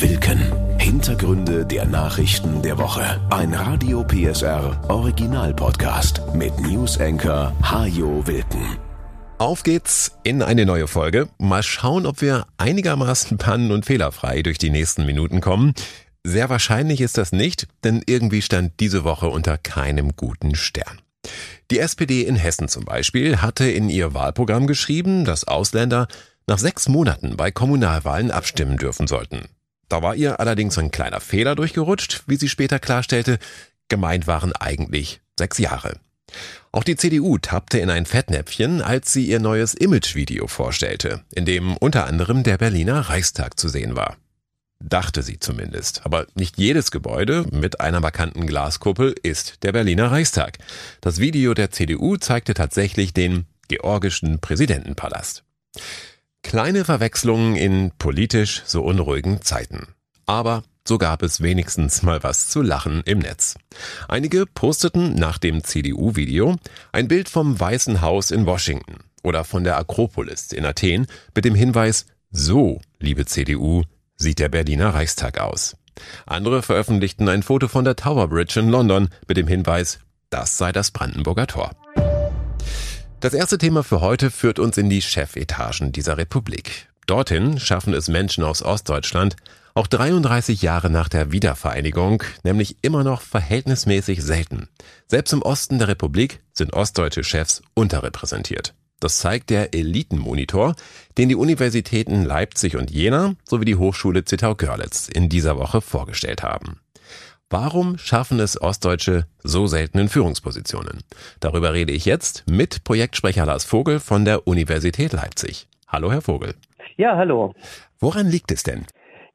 Wilken. Hintergründe der Nachrichten der Woche. Ein Radio PSR Original Podcast mit News Anchor Hajo Wilken. Auf geht's in eine neue Folge. Mal schauen, ob wir einigermaßen pannen- und fehlerfrei durch die nächsten Minuten kommen. Sehr wahrscheinlich ist das nicht, denn irgendwie stand diese Woche unter keinem guten Stern. Die SPD in Hessen zum Beispiel hatte in ihr Wahlprogramm geschrieben, dass Ausländer nach sechs Monaten bei Kommunalwahlen abstimmen dürfen sollten. Da war ihr allerdings ein kleiner Fehler durchgerutscht, wie sie später klarstellte. Gemeint waren eigentlich sechs Jahre. Auch die CDU tappte in ein Fettnäpfchen, als sie ihr neues Imagevideo vorstellte, in dem unter anderem der Berliner Reichstag zu sehen war. Dachte sie zumindest. Aber nicht jedes Gebäude mit einer markanten Glaskuppel ist der Berliner Reichstag. Das Video der CDU zeigte tatsächlich den georgischen Präsidentenpalast. Kleine Verwechslungen in politisch so unruhigen Zeiten. Aber so gab es wenigstens mal was zu lachen im Netz. Einige posteten nach dem CDU-Video ein Bild vom Weißen Haus in Washington oder von der Akropolis in Athen mit dem Hinweis, so, liebe CDU, sieht der Berliner Reichstag aus. Andere veröffentlichten ein Foto von der Tower Bridge in London mit dem Hinweis, das sei das Brandenburger Tor. Das erste Thema für heute führt uns in die Chefetagen dieser Republik. Dorthin schaffen es Menschen aus Ostdeutschland, auch 33 Jahre nach der Wiedervereinigung, nämlich immer noch verhältnismäßig selten. Selbst im Osten der Republik sind ostdeutsche Chefs unterrepräsentiert. Das zeigt der Elitenmonitor, den die Universitäten Leipzig und Jena sowie die Hochschule Zittau-Görlitz in dieser Woche vorgestellt haben. Warum schaffen es Ostdeutsche so seltenen Führungspositionen? Darüber rede ich jetzt mit Projektsprecher Lars Vogel von der Universität Leipzig. Hallo, Herr Vogel. Ja, hallo. Woran liegt es denn?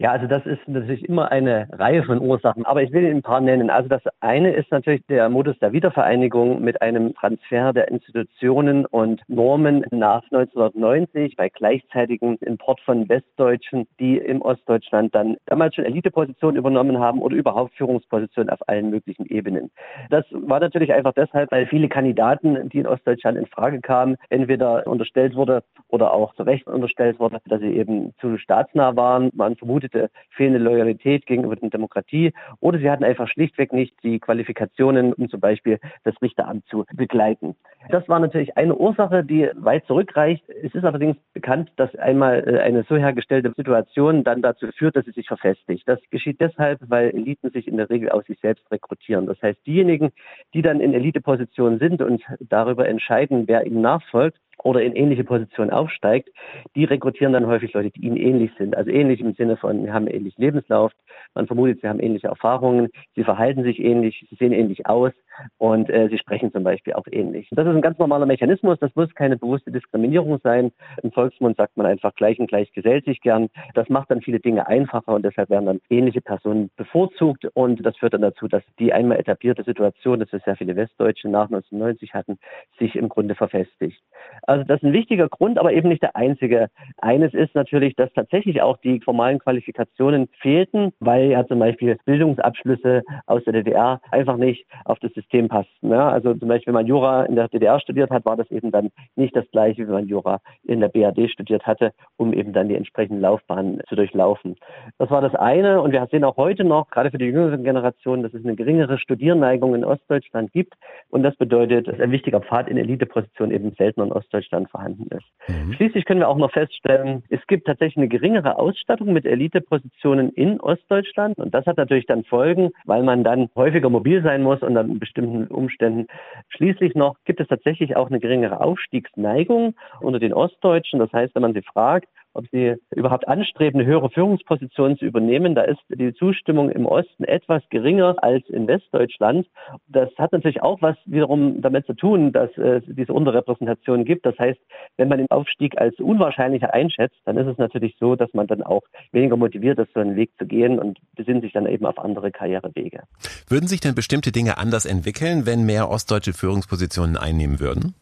Ja, also das ist natürlich immer eine Reihe von Ursachen, aber ich will Ihnen ein paar nennen. Also das eine ist natürlich der Modus der Wiedervereinigung mit einem Transfer der Institutionen und Normen nach 1990 bei gleichzeitigem Import von Westdeutschen, die im Ostdeutschland dann damals schon Elitepositionen übernommen haben oder überhaupt Führungspositionen auf allen möglichen Ebenen. Das war natürlich einfach deshalb, weil viele Kandidaten, die in Ostdeutschland in Frage kamen, entweder unterstellt wurde oder auch zu Recht unterstellt wurde, dass sie eben zu staatsnah waren. Man vermutet vermutete fehlende Loyalität gegenüber der Demokratie oder sie hatten einfach schlichtweg nicht die Qualifikationen, um zum Beispiel das Richteramt zu begleiten. Das war natürlich eine Ursache, die weit zurückreicht. Es ist allerdings bekannt, dass einmal äh, eine so hergestellte Situation dann dazu führt, dass sie sich verfestigt. Das geschieht deshalb, weil Eliten sich in der Regel aus sich selbst rekrutieren. Das heißt, diejenigen, die dann in Elitepositionen sind und darüber entscheiden, wer ihnen nachfolgt, oder in ähnliche Positionen aufsteigt, die rekrutieren dann häufig Leute, die ihnen ähnlich sind. Also ähnlich im Sinne von, wir haben einen ähnlichen Lebenslauf, man vermutet, sie haben ähnliche Erfahrungen, sie verhalten sich ähnlich, sie sehen ähnlich aus und äh, sie sprechen zum Beispiel auch ähnlich. Das ist ein ganz normaler Mechanismus, das muss keine bewusste Diskriminierung sein. Im Volksmund sagt man einfach gleich und gleich gesellt sich gern. Das macht dann viele Dinge einfacher und deshalb werden dann ähnliche Personen bevorzugt und das führt dann dazu, dass die einmal etablierte Situation, dass wir sehr viele Westdeutsche nach 1990 hatten, sich im Grunde verfestigt. Also das ist ein wichtiger Grund, aber eben nicht der einzige. Eines ist natürlich, dass tatsächlich auch die formalen Qualifikationen fehlten, weil ja zum Beispiel Bildungsabschlüsse aus der DDR einfach nicht auf das System passten. Ja, also zum Beispiel, wenn man Jura in der DDR studiert hat, war das eben dann nicht das gleiche, wie man Jura in der BRD studiert hatte, um eben dann die entsprechenden Laufbahnen zu durchlaufen. Das war das eine und wir sehen auch heute noch, gerade für die jüngere Generation, dass es eine geringere Studierneigung in Ostdeutschland gibt und das bedeutet, dass ein wichtiger Pfad in Eliteposition eben seltener in Ostdeutschland vorhanden ist. Mhm. Schließlich können wir auch noch feststellen, es gibt tatsächlich eine geringere Ausstattung mit Elitepositionen in Ostdeutschland und das hat natürlich dann Folgen, weil man dann häufiger mobil sein muss und dann bestimmten Umständen. Schließlich noch gibt es tatsächlich auch eine geringere Aufstiegsneigung unter den Ostdeutschen. Das heißt, wenn man sie fragt, ob sie überhaupt anstreben, eine höhere Führungsposition zu übernehmen. Da ist die Zustimmung im Osten etwas geringer als in Westdeutschland. Das hat natürlich auch was wiederum damit zu tun, dass es diese Unterrepräsentation gibt. Das heißt, wenn man den Aufstieg als unwahrscheinlicher einschätzt, dann ist es natürlich so, dass man dann auch weniger motiviert ist, so einen Weg zu gehen und besinnt sich dann eben auf andere Karrierewege. Würden sich denn bestimmte Dinge anders entwickeln, wenn mehr ostdeutsche Führungspositionen einnehmen würden?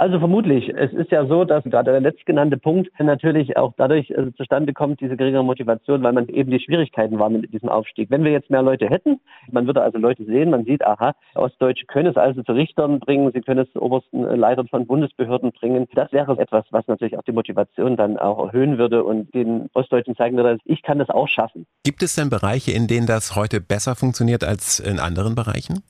Also vermutlich. Es ist ja so, dass gerade der letztgenannte Punkt natürlich auch dadurch also zustande kommt, diese geringere Motivation, weil man eben die Schwierigkeiten war mit diesem Aufstieg. Wenn wir jetzt mehr Leute hätten, man würde also Leute sehen, man sieht, aha, Ostdeutsche können es also zu Richtern bringen, sie können es zu obersten Leitern von Bundesbehörden bringen. Das wäre etwas, was natürlich auch die Motivation dann auch erhöhen würde und den Ostdeutschen zeigen würde, ich kann das auch schaffen. Gibt es denn Bereiche, in denen das heute besser funktioniert als in anderen Bereichen?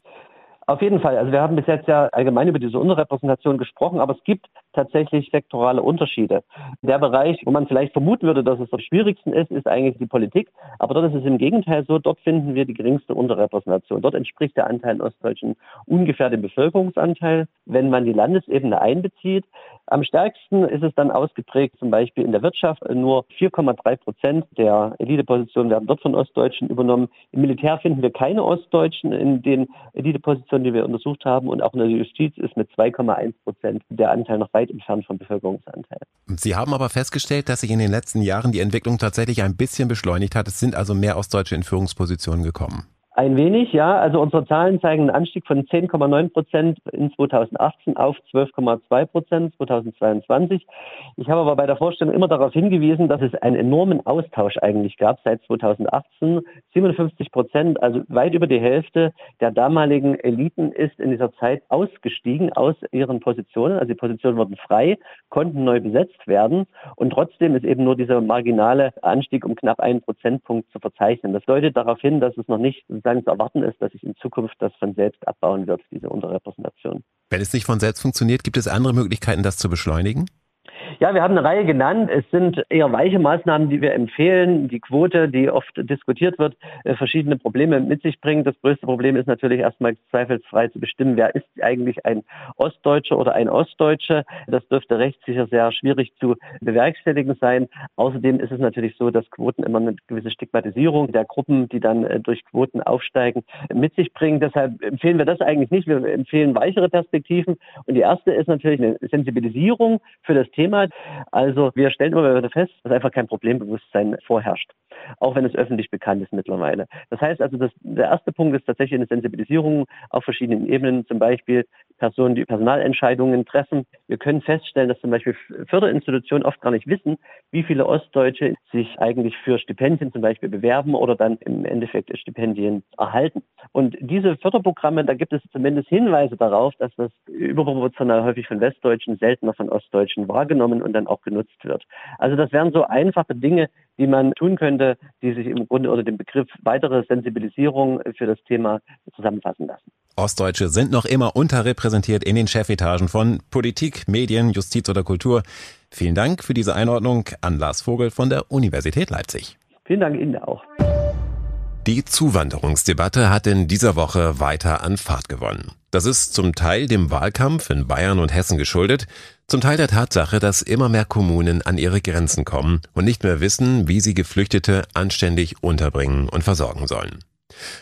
Auf jeden Fall. Also wir haben bis jetzt ja allgemein über diese Unterrepräsentation gesprochen, aber es gibt tatsächlich sektorale Unterschiede. Der Bereich, wo man vielleicht vermuten würde, dass es am schwierigsten ist, ist eigentlich die Politik. Aber dort ist es im Gegenteil so, dort finden wir die geringste Unterrepräsentation. Dort entspricht der Anteil Ostdeutschen ungefähr dem Bevölkerungsanteil. Wenn man die Landesebene einbezieht, am stärksten ist es dann ausgeprägt zum Beispiel in der Wirtschaft. Nur 4,3 Prozent der Elitepositionen werden dort von Ostdeutschen übernommen. Im Militär finden wir keine Ostdeutschen in den Elitepositionen, die wir untersucht haben. Und auch in der Justiz ist mit 2,1 Prozent der Anteil noch weit entfernt vom Bevölkerungsanteil. Sie haben aber festgestellt, dass sich in den letzten Jahren die Entwicklung tatsächlich ein bisschen beschleunigt hat. Es sind also mehr Ostdeutsche in Führungspositionen gekommen. Ein wenig, ja. Also unsere Zahlen zeigen einen Anstieg von 10,9 Prozent in 2018 auf 12,2 Prozent 2022. Ich habe aber bei der Vorstellung immer darauf hingewiesen, dass es einen enormen Austausch eigentlich gab seit 2018. 57 Prozent, also weit über die Hälfte der damaligen Eliten ist in dieser Zeit ausgestiegen aus ihren Positionen. Also die Positionen wurden frei, konnten neu besetzt werden und trotzdem ist eben nur dieser marginale Anstieg um knapp einen Prozentpunkt zu verzeichnen. Das deutet darauf hin, dass es noch nicht sozusagen zu erwarten ist, dass sich in Zukunft das von selbst abbauen wird, diese Unterrepräsentation. Wenn es nicht von selbst funktioniert, gibt es andere Möglichkeiten, das zu beschleunigen? Ja, wir haben eine Reihe genannt. Es sind eher weiche Maßnahmen, die wir empfehlen. Die Quote, die oft diskutiert wird, äh, verschiedene Probleme mit sich bringt. Das größte Problem ist natürlich erstmal zweifelsfrei zu bestimmen, wer ist eigentlich ein Ostdeutscher oder ein Ostdeutsche. Das dürfte rechtssicher sehr schwierig zu bewerkstelligen sein. Außerdem ist es natürlich so, dass Quoten immer eine gewisse Stigmatisierung der Gruppen, die dann äh, durch Quoten aufsteigen, mit sich bringen. Deshalb empfehlen wir das eigentlich nicht. Wir empfehlen weichere Perspektiven. Und die erste ist natürlich eine Sensibilisierung für das Thema. Also wir stellen immer wieder fest, dass einfach kein Problembewusstsein vorherrscht, auch wenn es öffentlich bekannt ist mittlerweile. Das heißt also, dass der erste Punkt ist tatsächlich eine Sensibilisierung auf verschiedenen Ebenen, zum Beispiel Personen, die Personalentscheidungen treffen. Wir können feststellen, dass zum Beispiel Förderinstitutionen oft gar nicht wissen, wie viele Ostdeutsche sich eigentlich für Stipendien zum Beispiel bewerben oder dann im Endeffekt Stipendien erhalten. Und diese Förderprogramme, da gibt es zumindest Hinweise darauf, dass das überproportional häufig von Westdeutschen, seltener von Ostdeutschen wahrgenommen und dann auch genutzt wird. Also das wären so einfache Dinge, die man tun könnte, die sich im Grunde unter dem Begriff weitere Sensibilisierung für das Thema zusammenfassen lassen. Ostdeutsche sind noch immer unterrepräsentiert in den Chefetagen von Politik, Medien, Justiz oder Kultur. Vielen Dank für diese Einordnung an Lars Vogel von der Universität Leipzig. Vielen Dank Ihnen auch. Die Zuwanderungsdebatte hat in dieser Woche weiter an Fahrt gewonnen. Das ist zum Teil dem Wahlkampf in Bayern und Hessen geschuldet, zum Teil der Tatsache, dass immer mehr Kommunen an ihre Grenzen kommen und nicht mehr wissen, wie sie Geflüchtete anständig unterbringen und versorgen sollen.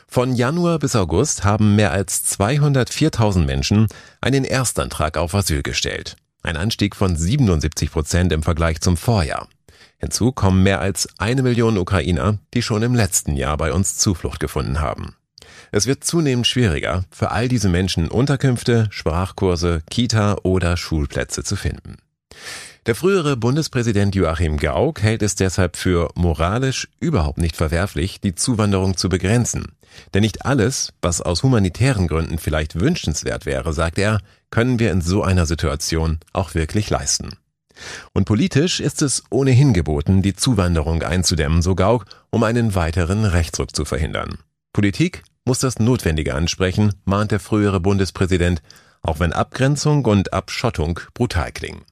Von Januar bis August haben mehr als 204.000 Menschen einen Erstantrag auf Asyl gestellt. Ein Anstieg von 77 Prozent im Vergleich zum Vorjahr. Hinzu kommen mehr als eine Million Ukrainer, die schon im letzten Jahr bei uns Zuflucht gefunden haben. Es wird zunehmend schwieriger, für all diese Menschen Unterkünfte, Sprachkurse, Kita oder Schulplätze zu finden. Der frühere Bundespräsident Joachim Gauck hält es deshalb für moralisch überhaupt nicht verwerflich, die Zuwanderung zu begrenzen. Denn nicht alles, was aus humanitären Gründen vielleicht wünschenswert wäre, sagt er, können wir in so einer Situation auch wirklich leisten. Und politisch ist es ohnehin geboten, die Zuwanderung einzudämmen, so Gauck, um einen weiteren Rechtsruck zu verhindern. Politik muss das Notwendige ansprechen, mahnt der frühere Bundespräsident, auch wenn Abgrenzung und Abschottung brutal klingen.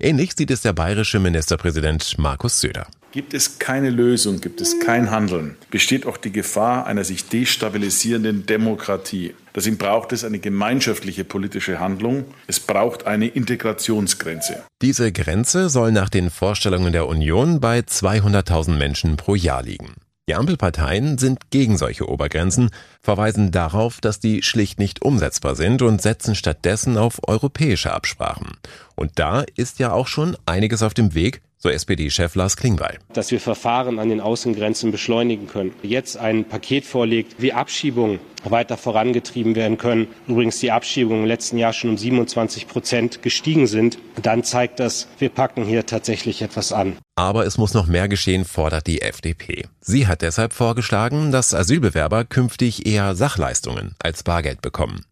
Ähnlich sieht es der bayerische Ministerpräsident Markus Söder. Gibt es keine Lösung, gibt es kein Handeln, besteht auch die Gefahr einer sich destabilisierenden Demokratie. Deswegen braucht es eine gemeinschaftliche politische Handlung. Es braucht eine Integrationsgrenze. Diese Grenze soll nach den Vorstellungen der Union bei 200.000 Menschen pro Jahr liegen. Die Ampelparteien sind gegen solche Obergrenzen, verweisen darauf, dass die schlicht nicht umsetzbar sind und setzen stattdessen auf europäische Absprachen. Und da ist ja auch schon einiges auf dem Weg, so SPD-Chef Lars Klingbeil. Dass wir Verfahren an den Außengrenzen beschleunigen können. Jetzt ein Paket vorlegt, wie Abschiebungen weiter vorangetrieben werden können. Übrigens die Abschiebungen im letzten Jahr schon um 27 Prozent gestiegen sind. Dann zeigt das, wir packen hier tatsächlich etwas an. Aber es muss noch mehr geschehen, fordert die FDP. Sie hat deshalb vorgeschlagen, dass Asylbewerber künftig eher Sachleistungen als Bargeld bekommen.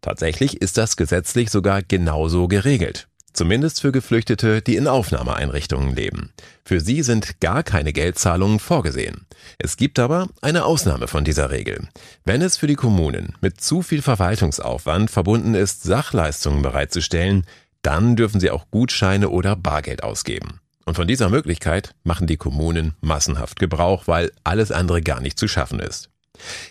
Tatsächlich ist das gesetzlich sogar genauso geregelt. Zumindest für Geflüchtete, die in Aufnahmeeinrichtungen leben. Für sie sind gar keine Geldzahlungen vorgesehen. Es gibt aber eine Ausnahme von dieser Regel. Wenn es für die Kommunen mit zu viel Verwaltungsaufwand verbunden ist, Sachleistungen bereitzustellen, dann dürfen sie auch Gutscheine oder Bargeld ausgeben. Und von dieser Möglichkeit machen die Kommunen massenhaft Gebrauch, weil alles andere gar nicht zu schaffen ist.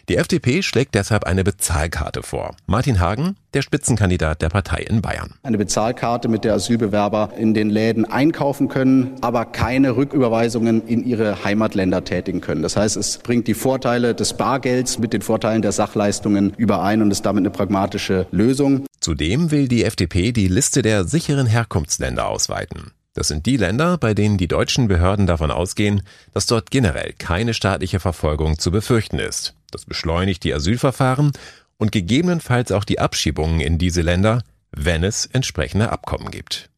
Die FDP schlägt deshalb eine Bezahlkarte vor. Martin Hagen, der Spitzenkandidat der Partei in Bayern. Eine Bezahlkarte, mit der Asylbewerber in den Läden einkaufen können, aber keine Rücküberweisungen in ihre Heimatländer tätigen können. Das heißt, es bringt die Vorteile des Bargelds mit den Vorteilen der Sachleistungen überein und ist damit eine pragmatische Lösung. Zudem will die FDP die Liste der sicheren Herkunftsländer ausweiten. Das sind die Länder, bei denen die deutschen Behörden davon ausgehen, dass dort generell keine staatliche Verfolgung zu befürchten ist. Das beschleunigt die Asylverfahren und gegebenenfalls auch die Abschiebungen in diese Länder, wenn es entsprechende Abkommen gibt.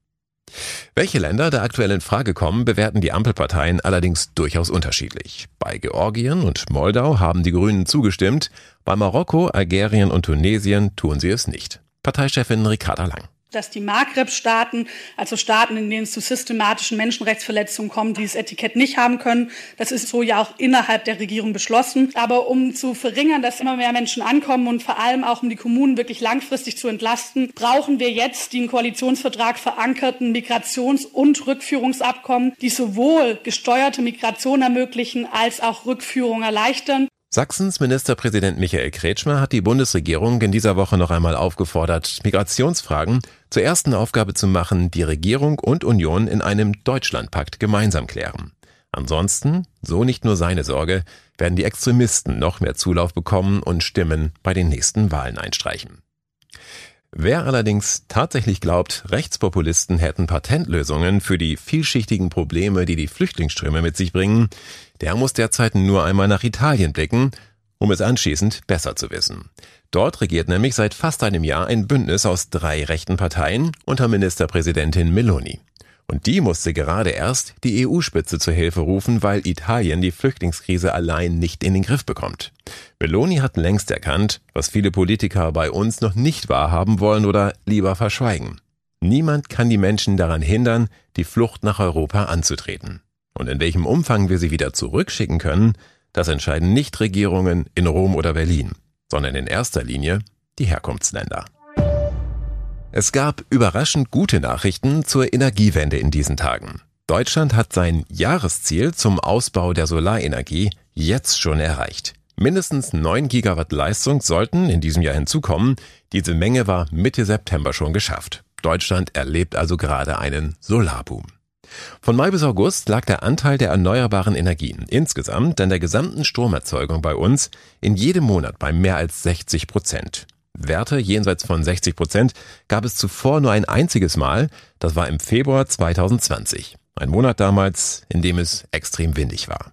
Welche Länder da aktuell in Frage kommen, bewerten die Ampelparteien allerdings durchaus unterschiedlich. Bei Georgien und Moldau haben die Grünen zugestimmt, bei Marokko, Algerien und Tunesien tun sie es nicht. Parteichefin Ricarda Lang dass die Maghreb-Staaten, also Staaten, in denen es zu systematischen Menschenrechtsverletzungen kommt, dieses Etikett nicht haben können. Das ist so ja auch innerhalb der Regierung beschlossen. Aber um zu verringern, dass immer mehr Menschen ankommen und vor allem auch um die Kommunen wirklich langfristig zu entlasten, brauchen wir jetzt im Koalitionsvertrag verankerten Migrations- und Rückführungsabkommen, die sowohl gesteuerte Migration ermöglichen als auch Rückführung erleichtern. Sachsens Ministerpräsident Michael Kretschmer hat die Bundesregierung in dieser Woche noch einmal aufgefordert, Migrationsfragen zur ersten Aufgabe zu machen, die Regierung und Union in einem Deutschlandpakt gemeinsam klären. Ansonsten, so nicht nur seine Sorge, werden die Extremisten noch mehr Zulauf bekommen und Stimmen bei den nächsten Wahlen einstreichen. Wer allerdings tatsächlich glaubt, Rechtspopulisten hätten Patentlösungen für die vielschichtigen Probleme, die die Flüchtlingsströme mit sich bringen, der muss derzeit nur einmal nach Italien blicken, um es anschließend besser zu wissen. Dort regiert nämlich seit fast einem Jahr ein Bündnis aus drei rechten Parteien unter Ministerpräsidentin Meloni. Und die musste gerade erst die EU-Spitze zur Hilfe rufen, weil Italien die Flüchtlingskrise allein nicht in den Griff bekommt. Meloni hat längst erkannt, was viele Politiker bei uns noch nicht wahrhaben wollen oder lieber verschweigen. Niemand kann die Menschen daran hindern, die Flucht nach Europa anzutreten. Und in welchem Umfang wir sie wieder zurückschicken können, das entscheiden nicht Regierungen in Rom oder Berlin, sondern in erster Linie die Herkunftsländer. Es gab überraschend gute Nachrichten zur Energiewende in diesen Tagen. Deutschland hat sein Jahresziel zum Ausbau der Solarenergie jetzt schon erreicht. Mindestens 9 Gigawatt Leistung sollten in diesem Jahr hinzukommen. Diese Menge war Mitte September schon geschafft. Deutschland erlebt also gerade einen Solarboom. Von Mai bis August lag der Anteil der erneuerbaren Energien insgesamt an der gesamten Stromerzeugung bei uns in jedem Monat bei mehr als 60 Prozent. Werte jenseits von 60 Prozent gab es zuvor nur ein einziges Mal. Das war im Februar 2020. Ein Monat damals, in dem es extrem windig war.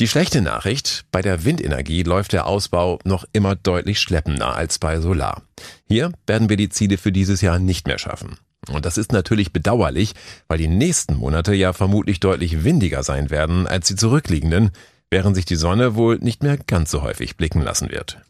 Die schlechte Nachricht, bei der Windenergie läuft der Ausbau noch immer deutlich schleppender als bei Solar. Hier werden wir die Ziele für dieses Jahr nicht mehr schaffen. Und das ist natürlich bedauerlich, weil die nächsten Monate ja vermutlich deutlich windiger sein werden als die zurückliegenden, während sich die Sonne wohl nicht mehr ganz so häufig blicken lassen wird.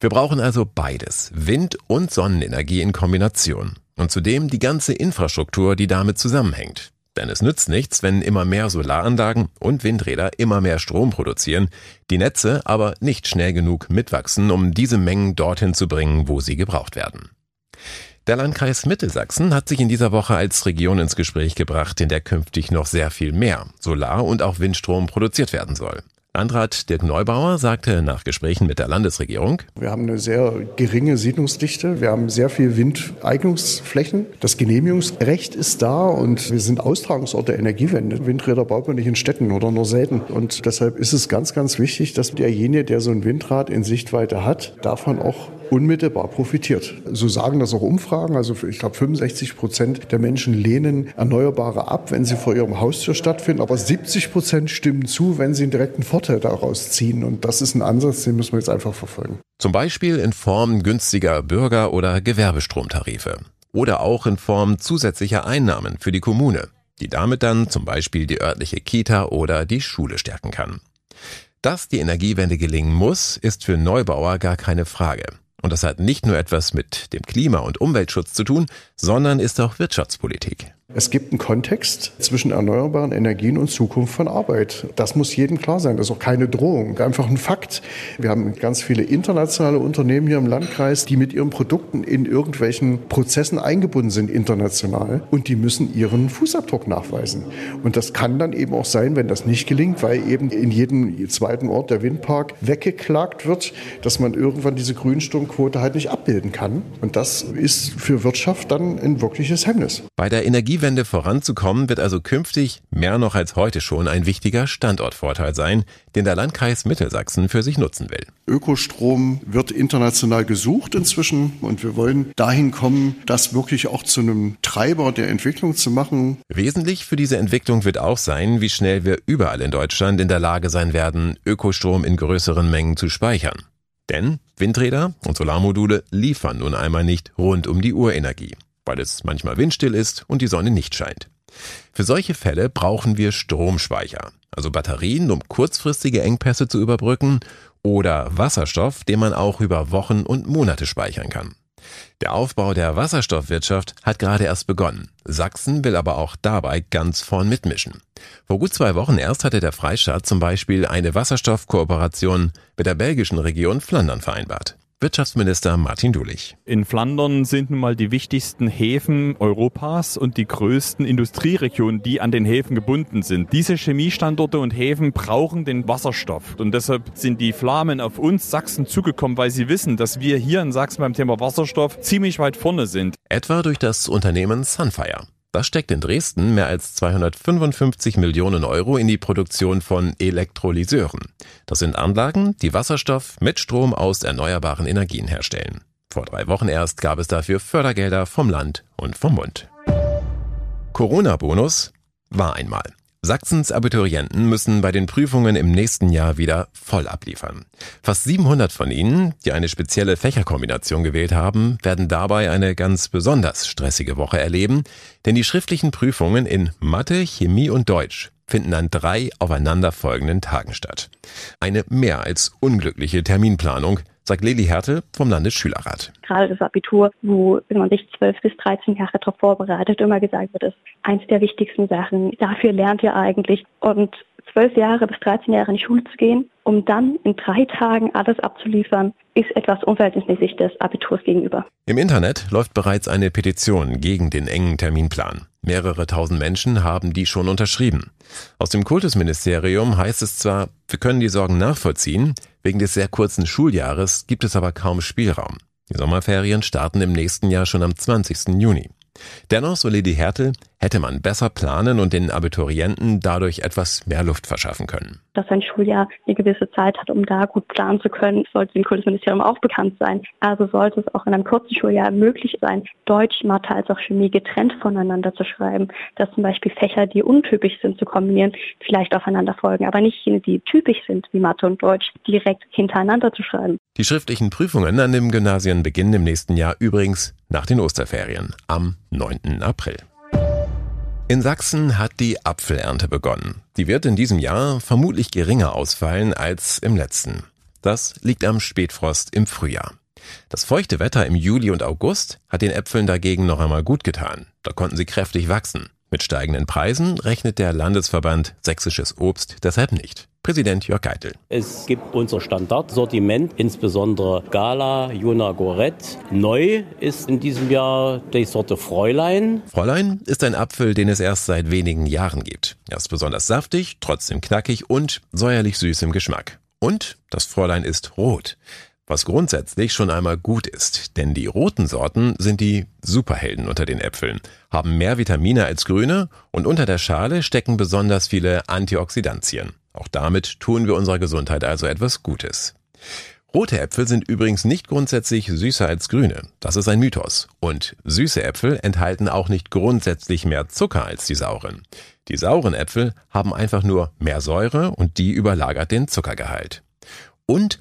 Wir brauchen also beides, Wind- und Sonnenenergie in Kombination. Und zudem die ganze Infrastruktur, die damit zusammenhängt. Denn es nützt nichts, wenn immer mehr Solaranlagen und Windräder immer mehr Strom produzieren, die Netze aber nicht schnell genug mitwachsen, um diese Mengen dorthin zu bringen, wo sie gebraucht werden. Der Landkreis Mittelsachsen hat sich in dieser Woche als Region ins Gespräch gebracht, in der künftig noch sehr viel mehr Solar- und auch Windstrom produziert werden soll. Landrat Dirk Neubauer sagte nach Gesprächen mit der Landesregierung, wir haben eine sehr geringe Siedlungsdichte, wir haben sehr viel Windeignungsflächen. Das Genehmigungsrecht ist da und wir sind Austragungsort der Energiewende. Windräder baut man nicht in Städten oder nur selten. Und deshalb ist es ganz, ganz wichtig, dass derjenige, der so ein Windrad in Sichtweite hat, davon auch unmittelbar profitiert. So sagen das auch Umfragen. Also ich glaube, 65 Prozent der Menschen lehnen Erneuerbare ab, wenn sie vor ihrem Haustür stattfinden. Aber 70 Prozent stimmen zu, wenn sie einen direkten Vorteil daraus ziehen. Und das ist ein Ansatz, den müssen wir jetzt einfach verfolgen. Zum Beispiel in Form günstiger Bürger- oder Gewerbestromtarife. Oder auch in Form zusätzlicher Einnahmen für die Kommune, die damit dann zum Beispiel die örtliche Kita oder die Schule stärken kann. Dass die Energiewende gelingen muss, ist für Neubauer gar keine Frage. Und das hat nicht nur etwas mit dem Klima- und Umweltschutz zu tun, sondern ist auch Wirtschaftspolitik. Es gibt einen Kontext zwischen erneuerbaren Energien und Zukunft von Arbeit. Das muss jedem klar sein. Das ist auch keine Drohung, einfach ein Fakt. Wir haben ganz viele internationale Unternehmen hier im Landkreis, die mit ihren Produkten in irgendwelchen Prozessen eingebunden sind international und die müssen ihren Fußabdruck nachweisen. Und das kann dann eben auch sein, wenn das nicht gelingt, weil eben in jedem zweiten Ort der Windpark weggeklagt wird, dass man irgendwann diese Grünstromquote halt nicht abbilden kann. Und das ist für Wirtschaft dann ein wirkliches Hemmnis. Bei der Energie Energiewende voranzukommen, wird also künftig mehr noch als heute schon ein wichtiger Standortvorteil sein, den der Landkreis Mittelsachsen für sich nutzen will. Ökostrom wird international gesucht inzwischen und wir wollen dahin kommen, das wirklich auch zu einem Treiber der Entwicklung zu machen. Wesentlich für diese Entwicklung wird auch sein, wie schnell wir überall in Deutschland in der Lage sein werden, Ökostrom in größeren Mengen zu speichern. Denn Windräder und Solarmodule liefern nun einmal nicht rund um die Uhr Energie weil es manchmal windstill ist und die Sonne nicht scheint. Für solche Fälle brauchen wir Stromspeicher, also Batterien, um kurzfristige Engpässe zu überbrücken, oder Wasserstoff, den man auch über Wochen und Monate speichern kann. Der Aufbau der Wasserstoffwirtschaft hat gerade erst begonnen. Sachsen will aber auch dabei ganz vorn mitmischen. Vor gut zwei Wochen erst hatte der Freistaat zum Beispiel eine Wasserstoffkooperation mit der belgischen Region Flandern vereinbart. Wirtschaftsminister Martin Dulich. In Flandern sind nun mal die wichtigsten Häfen Europas und die größten Industrieregionen, die an den Häfen gebunden sind. Diese Chemiestandorte und Häfen brauchen den Wasserstoff. Und deshalb sind die Flamen auf uns Sachsen zugekommen, weil sie wissen, dass wir hier in Sachsen beim Thema Wasserstoff ziemlich weit vorne sind. Etwa durch das Unternehmen Sunfire. Das steckt in Dresden mehr als 255 Millionen Euro in die Produktion von Elektrolyseuren. Das sind Anlagen, die Wasserstoff mit Strom aus erneuerbaren Energien herstellen. Vor drei Wochen erst gab es dafür Fördergelder vom Land und vom Bund. Corona-Bonus war einmal. Sachsens Abiturienten müssen bei den Prüfungen im nächsten Jahr wieder voll abliefern. Fast 700 von ihnen, die eine spezielle Fächerkombination gewählt haben, werden dabei eine ganz besonders stressige Woche erleben, denn die schriftlichen Prüfungen in Mathe, Chemie und Deutsch finden an drei aufeinanderfolgenden Tagen statt. Eine mehr als unglückliche Terminplanung, sagt Lili Hertel vom Landesschülerrat. Gerade das Abitur, wo man sich zwölf bis 13 Jahre darauf vorbereitet, immer gesagt wird, ist eins der wichtigsten Sachen. Dafür lernt ihr eigentlich. Und zwölf Jahre bis 13 Jahre in die Schule zu gehen, um dann in drei Tagen alles abzuliefern, ist etwas unverhältnismäßig des Abiturs gegenüber. Im Internet läuft bereits eine Petition gegen den engen Terminplan. Mehrere tausend Menschen haben die schon unterschrieben. Aus dem Kultusministerium heißt es zwar, wir können die Sorgen nachvollziehen, wegen des sehr kurzen Schuljahres gibt es aber kaum Spielraum. Die Sommerferien starten im nächsten Jahr schon am 20. Juni. Dennoch, so Lady Hertel, hätte man besser planen und den Abiturienten dadurch etwas mehr Luft verschaffen können. Dass ein Schuljahr eine gewisse Zeit hat, um da gut planen zu können, sollte dem Kultusministerium auch bekannt sein. Also sollte es auch in einem kurzen Schuljahr möglich sein, Deutsch, Mathe als auch Chemie getrennt voneinander zu schreiben. Dass zum Beispiel Fächer, die untypisch sind, zu kombinieren, vielleicht aufeinander folgen, aber nicht jene, die typisch sind, wie Mathe und Deutsch, direkt hintereinander zu schreiben. Die schriftlichen Prüfungen an den Gymnasien beginnen im nächsten Jahr übrigens nach den Osterferien am 9. April. In Sachsen hat die Apfelernte begonnen. Die wird in diesem Jahr vermutlich geringer ausfallen als im letzten. Das liegt am Spätfrost im Frühjahr. Das feuchte Wetter im Juli und August hat den Äpfeln dagegen noch einmal gut getan. Da konnten sie kräftig wachsen. Mit steigenden Preisen rechnet der Landesverband Sächsisches Obst deshalb nicht. Präsident Jörg Geitel. Es gibt unser Standardsortiment, insbesondere Gala, Juna Gorett. Neu ist in diesem Jahr die Sorte Fräulein. Fräulein ist ein Apfel, den es erst seit wenigen Jahren gibt. Er ist besonders saftig, trotzdem knackig und säuerlich süß im Geschmack. Und das Fräulein ist rot was grundsätzlich schon einmal gut ist, denn die roten Sorten sind die Superhelden unter den Äpfeln, haben mehr Vitamine als grüne und unter der Schale stecken besonders viele Antioxidantien. Auch damit tun wir unserer Gesundheit also etwas Gutes. Rote Äpfel sind übrigens nicht grundsätzlich süßer als grüne. Das ist ein Mythos. Und süße Äpfel enthalten auch nicht grundsätzlich mehr Zucker als die sauren. Die sauren Äpfel haben einfach nur mehr Säure und die überlagert den Zuckergehalt. Und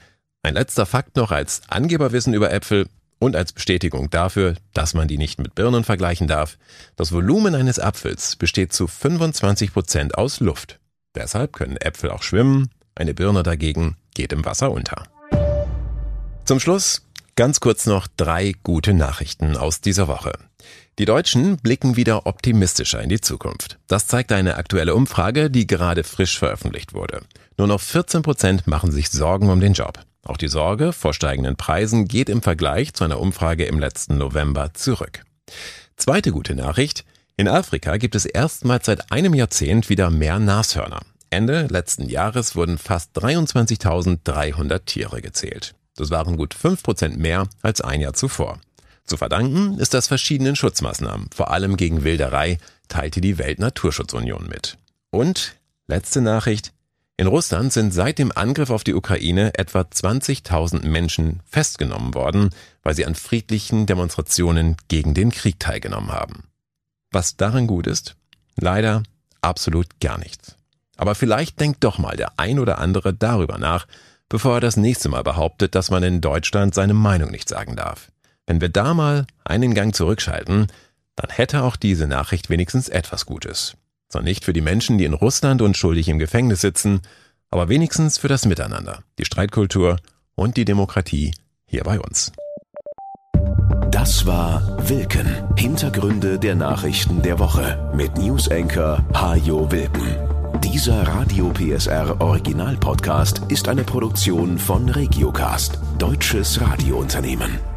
ein letzter Fakt noch als Angeberwissen über Äpfel und als Bestätigung dafür, dass man die nicht mit Birnen vergleichen darf. Das Volumen eines Apfels besteht zu 25 Prozent aus Luft. Deshalb können Äpfel auch schwimmen, eine Birne dagegen geht im Wasser unter. Zum Schluss ganz kurz noch drei gute Nachrichten aus dieser Woche. Die Deutschen blicken wieder optimistischer in die Zukunft. Das zeigt eine aktuelle Umfrage, die gerade frisch veröffentlicht wurde. Nur noch 14 Prozent machen sich Sorgen um den Job. Auch die Sorge vor steigenden Preisen geht im Vergleich zu einer Umfrage im letzten November zurück. Zweite gute Nachricht. In Afrika gibt es erstmals seit einem Jahrzehnt wieder mehr Nashörner. Ende letzten Jahres wurden fast 23.300 Tiere gezählt. Das waren gut 5% mehr als ein Jahr zuvor. Zu verdanken ist das verschiedenen Schutzmaßnahmen, vor allem gegen Wilderei, teilte die Weltnaturschutzunion mit. Und letzte Nachricht. In Russland sind seit dem Angriff auf die Ukraine etwa 20.000 Menschen festgenommen worden, weil sie an friedlichen Demonstrationen gegen den Krieg teilgenommen haben. Was daran gut ist? Leider absolut gar nichts. Aber vielleicht denkt doch mal der ein oder andere darüber nach, bevor er das nächste Mal behauptet, dass man in Deutschland seine Meinung nicht sagen darf. Wenn wir da mal einen Gang zurückschalten, dann hätte auch diese Nachricht wenigstens etwas Gutes. Zwar nicht für die Menschen, die in Russland unschuldig im Gefängnis sitzen, aber wenigstens für das Miteinander, die Streitkultur und die Demokratie hier bei uns. Das war Wilken. Hintergründe der Nachrichten der Woche mit Newsenker Hajo Wilken. Dieser Radio PSR Original Podcast ist eine Produktion von Regiocast, deutsches Radiounternehmen.